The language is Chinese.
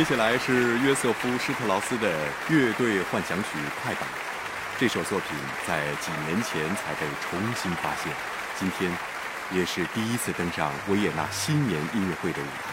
接下来是约瑟夫·施特劳斯的乐队幻想曲快板。这首作品在几年前才被重新发现，今天也是第一次登上维也纳新年音乐会的舞台。